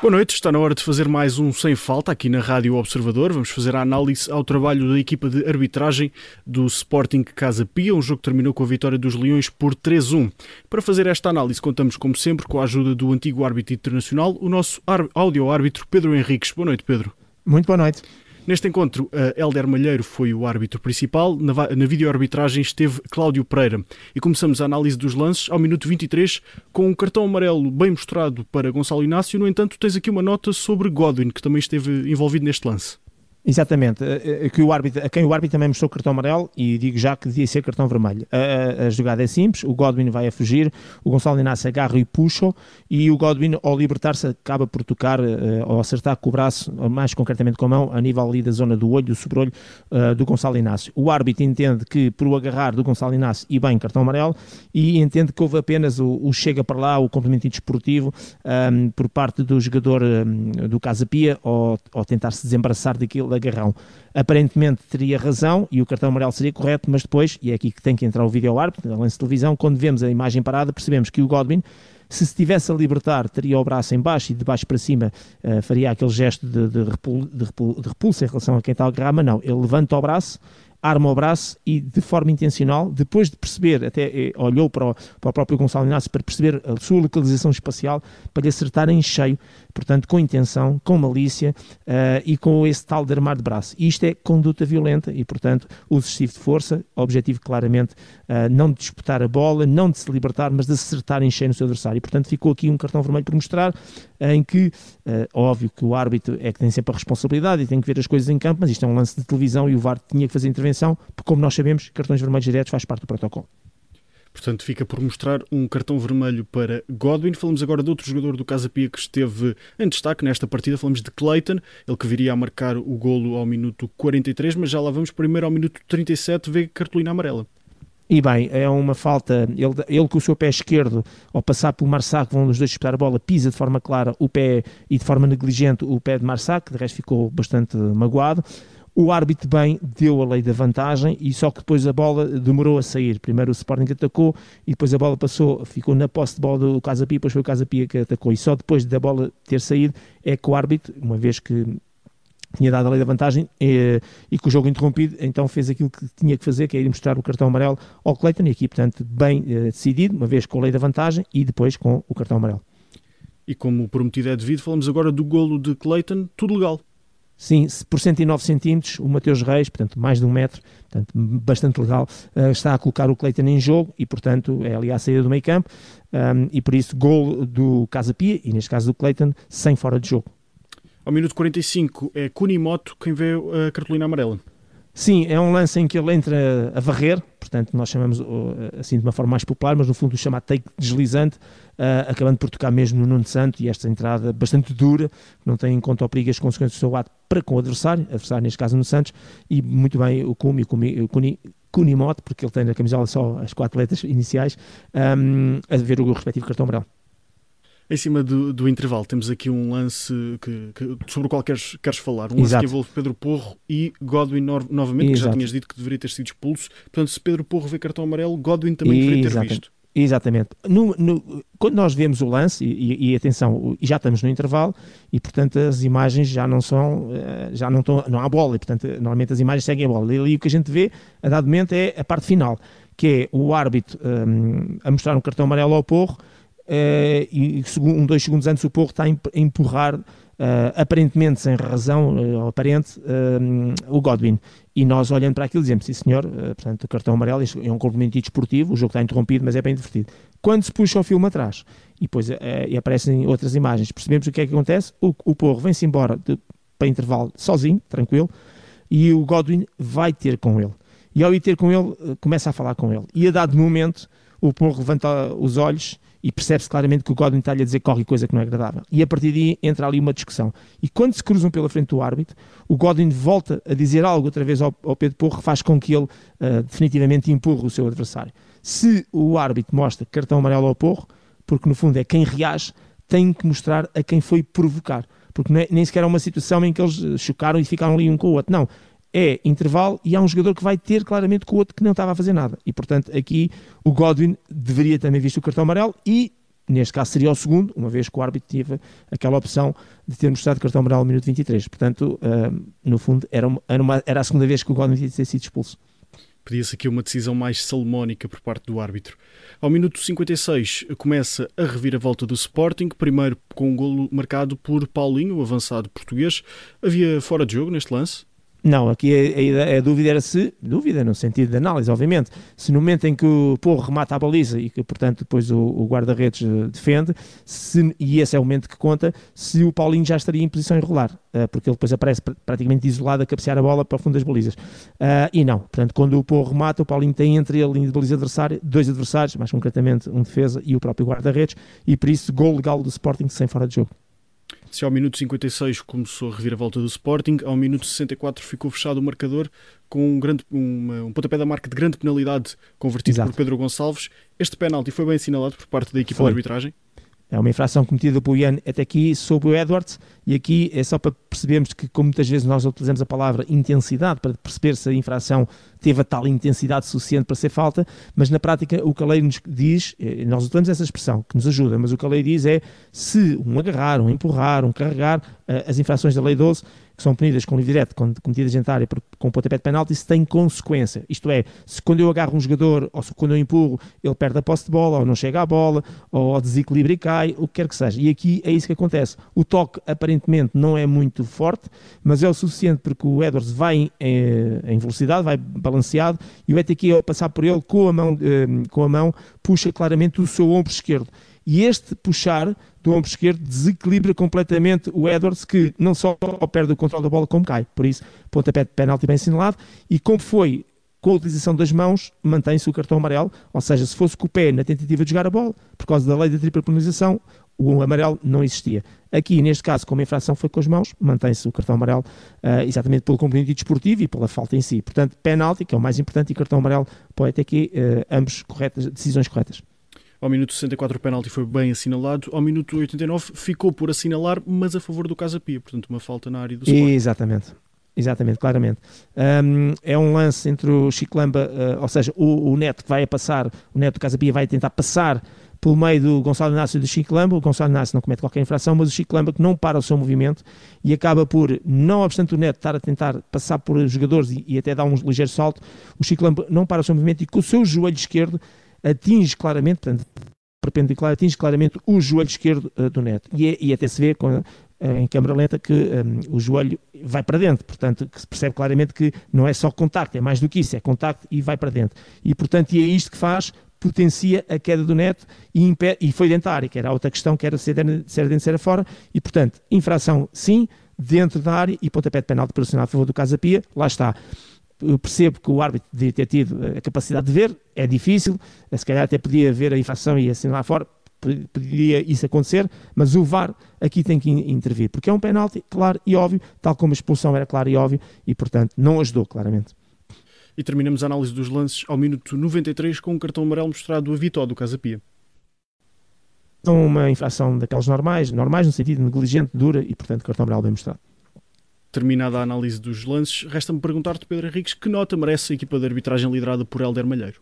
Boa noite, está na hora de fazer mais um Sem Falta aqui na Rádio Observador. Vamos fazer a análise ao trabalho da equipa de arbitragem do Sporting Casa Pia, um jogo que terminou com a vitória dos Leões por 3-1. Para fazer esta análise, contamos, como sempre, com a ajuda do antigo árbitro internacional, o nosso áudio-árbitro Pedro Henriques. Boa noite, Pedro. Muito boa noite. Neste encontro, Helder Malheiro foi o árbitro principal. Na, na videoarbitragem esteve Cláudio Pereira. E começamos a análise dos lances ao minuto 23 com um cartão amarelo bem mostrado para Gonçalo Inácio. No entanto, tens aqui uma nota sobre Godwin, que também esteve envolvido neste lance. Exatamente, a, que o árbitro, a quem o árbitro também mostrou cartão amarelo e digo já que devia ser cartão vermelho. A, a, jogada é simples, o Godwin vai a fugir, o Gonçalo Inácio agarra e puxa e o Godwin ao libertar-se acaba por tocar uh, ou acertar com o braço, mais concretamente com a mão, a nível ali da zona do olho, do sobrolho uh, do Gonçalo Inácio. O árbitro entende que por o agarrar do Gonçalo Inácio e bem cartão amarelo e entende que houve apenas o, o chega para lá, o complemento desportivo um, por parte do jogador um, do Casa Pia ou tentar se desembaraçar daquilo agarrão. Aparentemente teria razão e o cartão amarelo seria correto, mas depois, e é aqui que tem que entrar o vídeo árbitro, a lance de televisão, quando vemos a imagem parada, percebemos que o Godwin se estivesse a libertar, teria o braço em baixo e de baixo para cima uh, faria aquele gesto de, de, repul, de, repul, de, repulsa em relação a quem está a agarrar, mas não, ele levanta o braço, arma o braço e de forma intencional, depois de perceber, até eh, olhou para o, para o próprio Gonçalo Inácio para perceber a sua localização espacial, para lhe acertar em cheio portanto, com intenção, com malícia uh, e com esse tal de armar de braço. Isto é conduta violenta e, portanto, uso excessivo de força, objetivo claramente uh, não de disputar a bola, não de se libertar, mas de acertar em cheio no seu adversário. E, portanto, ficou aqui um cartão vermelho por mostrar uh, em que, óbvio que o árbitro é que tem sempre a responsabilidade e tem que ver as coisas em campo, mas isto é um lance de televisão e o VAR tinha que fazer intervenção, porque, como nós sabemos, cartões vermelhos diretos faz parte do protocolo. Portanto, fica por mostrar um cartão vermelho para Godwin. Falamos agora de outro jogador do Casa Pia que esteve em destaque nesta partida. Falamos de Clayton, ele que viria a marcar o golo ao minuto 43, mas já lá vamos primeiro ao minuto 37, vê cartolina amarela. E bem, é uma falta. Ele, ele com o seu pé esquerdo, ao passar pelo Marsac, vão os dois disputar a bola, pisa de forma clara o pé e de forma negligente o pé de Marsac, de resto ficou bastante magoado. O árbitro bem deu a lei da vantagem e só que depois a bola demorou a sair. Primeiro o Sporting atacou e depois a bola passou, ficou na posse de bola do Casa Pia, depois foi o Casa Pia que atacou. E só depois da bola ter saído é que o árbitro, uma vez que tinha dado a lei da vantagem e, e com o jogo interrompido, então fez aquilo que tinha que fazer, que é ir mostrar o cartão amarelo ao Clayton e aqui, portanto, bem eh, decidido, uma vez com a lei da vantagem e depois com o cartão amarelo. E como prometido é devido, falamos agora do golo de Clayton, tudo legal. Sim, por 109 centímetros, o Mateus Reis, portanto, mais de um metro, portanto, bastante legal, uh, está a colocar o Cleiton em jogo e, portanto, é ali à saída do meio campo um, e, por isso, gol do Casa Pia e, neste caso, do Cleiton, sem fora de jogo. Ao minuto 45 é Kunimoto quem vê a cartolina amarela. Sim, é um lance em que ele entra a varrer, portanto, nós chamamos assim de uma forma mais popular, mas no fundo o chama take deslizante, uh, acabando por tocar mesmo no Nuno Santo e esta entrada bastante dura, não tem em conta o perigo as consequências do seu ato para com o adversário, adversário neste caso no Santos, e muito bem o Kumi, o Kumi, o Kuni, Kunimoto, porque ele tem na camisola só as quatro letras iniciais, um, a ver o respectivo cartão amarelo. Em cima do, do intervalo, temos aqui um lance que, que, sobre o qual queres, queres falar. Um lance Exato. que envolve Pedro Porro e Godwin no, novamente, Exato. que já tinhas dito que deveria ter sido expulso. Portanto, se Pedro Porro vê cartão amarelo, Godwin também deveria ter visto. Exatamente. No, no, quando nós vemos o lance, e, e, e, atenção, já estamos no intervalo, e portanto as imagens já não são, eh, já não estão, não há bola, e portanto normalmente as imagens seguem a bola. E ali o que a gente vê, a dado momento, é a parte final, que é o árbitro um, a mostrar um cartão amarelo ao Porro, e um, dois segundos antes o Porro está a empurrar, uh, aparentemente sem razão uh, aparente, o Godwin. E nós olhando para aquilo dizemos, sim senhor, portanto cartão amarelo é um complemento desportivo, o jogo está interrompido, mas é bem divertido. Quando se puxa o filme atrás e depois e aparecem outras imagens, percebemos o que é que acontece, o, o Porro vem-se embora de, para intervalo sozinho, tranquilo, e o Godwin vai ter com ele. E ao ir ter com ele, começa a falar com ele. E a dado momento, o Porro levanta os olhos e percebe-se claramente que o Godwin está-lhe a dizer qualquer coisa que não é agradável. E a partir daí entra ali uma discussão. E quando se cruzam pela frente do árbitro, o Godwin volta a dizer algo outra vez ao, ao Pedro Porro, faz com que ele uh, definitivamente empurre o seu adversário. Se o árbitro mostra cartão amarelo ao Porro, porque no fundo é quem reage, tem que mostrar a quem foi provocar. Porque é, nem sequer é uma situação em que eles eh, chocaram e ficaram ali um com o outro. Não é intervalo e há um jogador que vai ter claramente com o outro que não estava a fazer nada. E portanto, aqui o Godwin deveria também visto o cartão amarelo e neste caso seria o segundo, uma vez que o árbitro teve aquela opção de ter mostrado cartão amarelo no minuto 23. Portanto, uh, no fundo, era, uma, era, uma, era, a segunda vez que o Godwin tinha sido expulso. Pedia-se aqui uma decisão mais salomónica por parte do árbitro. Ao minuto 56 começa a reviravolta do Sporting, primeiro com um golo marcado por Paulinho, o avançado português. Havia fora de jogo neste lance? Não, aqui a, a, a, dúvida era se, dúvida no sentido de análise, obviamente, se no momento em que o Porro remata a baliza e que, portanto, depois o, o guarda-redes eh, defende, se, e esse é o momento que conta, se o Paulinho já estaria em posição irregular, uh, porque ele depois aparece pr praticamente isolado a cabecear a bola para o fundo das balizas. Uh, e não, portanto, quando o Porro remata, o Paulinho tem entre ele e a baliza adversária dois adversários, mais concretamente um defesa e o próprio guarda-redes, e por isso gol legal do Sporting sem fora de jogo. Se ao minuto 56 começou a reviravolta do Sporting, ao minuto 64 ficou fechado o marcador com um, grande, uma, um pontapé da marca de grande penalidade convertido Exato. por Pedro Gonçalves. Este penalti foi bem assinalado por parte da equipa foi. de arbitragem? É uma infração cometida pelo Ian. Até aqui sobre o Edwards, e aqui é só para percebermos que, como muitas vezes nós utilizamos a palavra intensidade para perceber se a infração teve a tal intensidade suficiente para ser falta, mas na prática o que a lei nos diz, eh, nós utilizamos essa expressão que nos ajuda, mas o que a lei diz é se um agarrar, um empurrar, um carregar, eh, as infrações da lei 12 que são punidas com livre direto, cometidas em área com pontapé de penalti, isso tem consequência. Isto é, se quando eu agarro um jogador, ou se quando eu empurro, ele perde a posse de bola, ou não chega à bola, ou desequilibra e cai, o que quer que seja. E aqui é isso que acontece. O toque aparentemente não é muito forte, mas é o suficiente porque o Edwards vai em, eh, em velocidade, vai balanceado, e o ETQ ao passar por ele com a mão, eh, com a mão puxa claramente o seu ombro esquerdo. E este puxar do ombro esquerdo desequilibra completamente o Edwards, que não só perde o controle da bola, como cai. Por isso, pontapé de penalti bem assinalado. E como foi com a utilização das mãos, mantém-se o cartão amarelo. Ou seja, se fosse com o pé na tentativa de jogar a bola, por causa da lei da tripla penalização, o amarelo não existia. Aqui, neste caso, como a infração foi com as mãos, mantém-se o cartão amarelo uh, exatamente pelo componente desportivo e pela falta em si. Portanto, penalti, que é o mais importante, e cartão amarelo pode ter aqui uh, ambos corretas, decisões corretas. Ao minuto 64 o penalti foi bem assinalado. Ao minuto 89 ficou por assinalar, mas a favor do Casa Pia. Portanto, uma falta na área do Sport. Exatamente. Exatamente, claramente. Um, é um lance entre o Chiclamba, uh, ou seja, o, o, Neto que vai a passar, o Neto do Casa Pia vai tentar passar pelo meio do Gonçalo Inácio e do Chico Lamba. O Gonçalo Inácio não comete qualquer infração, mas o Chico Lamba que não para o seu movimento e acaba por, não obstante o Neto estar a tentar passar por jogadores e, e até dar um ligeiro salto, o Chico Lamba não para o seu movimento e com o seu joelho esquerdo atinge claramente, portanto, perpendicular, atinge claramente o joelho esquerdo uh, do Neto. E, é, e, até se vê com, uh, em câmera lenta que um, ehm, o joelho vai para dentro, portanto, que se percebe claramente que não é só contacto, é mais do que isso, é contacto e vai para dentro. E, portanto, e é isto que faz potencia a queda do neto e, impede, e foi dentro da área, que era a outra questão, que era se era dentro, se era fora, e portanto, infração sim, dentro da área e pontapé de penalti operacional a favor do Casa Pia, lá está eu percebo que o árbitro devia ter tido a capacidade de ver, é difícil, se calhar até podia ver a infração e assim lá fora, poderia isso acontecer, mas o VAR aqui tem que intervir, porque é um penalti claro e óbvio, tal como a expulsão era clara e óbvio, e portanto não ajudou claramente. E terminamos a análise dos lances ao minuto 93 com um cartão amarelo mostrado a Vitó do Casa Pia. Uma infração daquelas normais, normais no sentido negligente, dura e portanto cartão amarelo bem mostrado terminada a análise dos lances, resta-me perguntar-te, Pedro Henriques, que nota merece a equipa de arbitragem liderada por Helder Malheiro?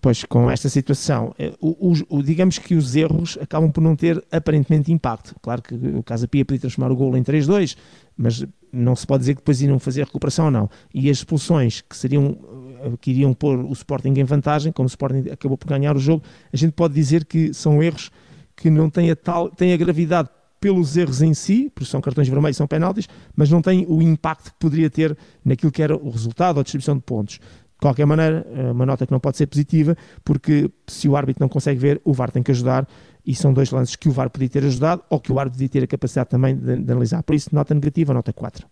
Pois, com esta situação, eh, o, o, digamos que os erros acabam por não ter aparentemente impacto. Claro que o Casa Pia podia transformar o golo em 3-2, mas não se pode dizer que depois iriam fazer a recuperação ou não. E as expulsões que, seriam, eh, que iriam pôr o Sporting em vantagem, como o Sporting acabou por ganhar o jogo, a gente pode dizer que são erros que não têm a, tal, têm a gravidade pelos erros em si, porque são cartões vermelhos, são penaltis, mas não tem o impacto que poderia ter naquilo que era o resultado ou a distribuição de pontos. De qualquer maneira, é uma nota que não pode ser positiva, porque se o árbitro não consegue ver, o VAR tem que ajudar, e são dois lances que o VAR podia ter ajudado ou que o árbitro podia ter a capacidade também de, de analisar. Por isso, nota negativa, nota 4.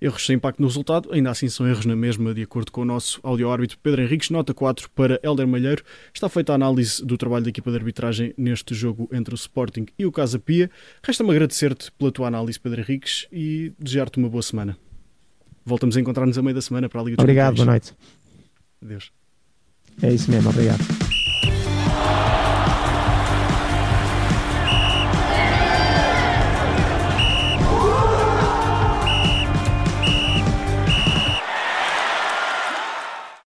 Erros sem impacto no resultado, ainda assim são erros na mesma, de acordo com o nosso áudio-árbitro Pedro Henriques. Nota 4 para Helder Malheiro. Está feita a análise do trabalho da equipa de arbitragem neste jogo entre o Sporting e o Casa Pia. Resta-me agradecer-te pela tua análise, Pedro Henriques, e desejar-te uma boa semana. Voltamos a encontrar-nos a meio da semana para a Liga dos Obrigado, boa noite. Adeus. É isso mesmo, obrigado.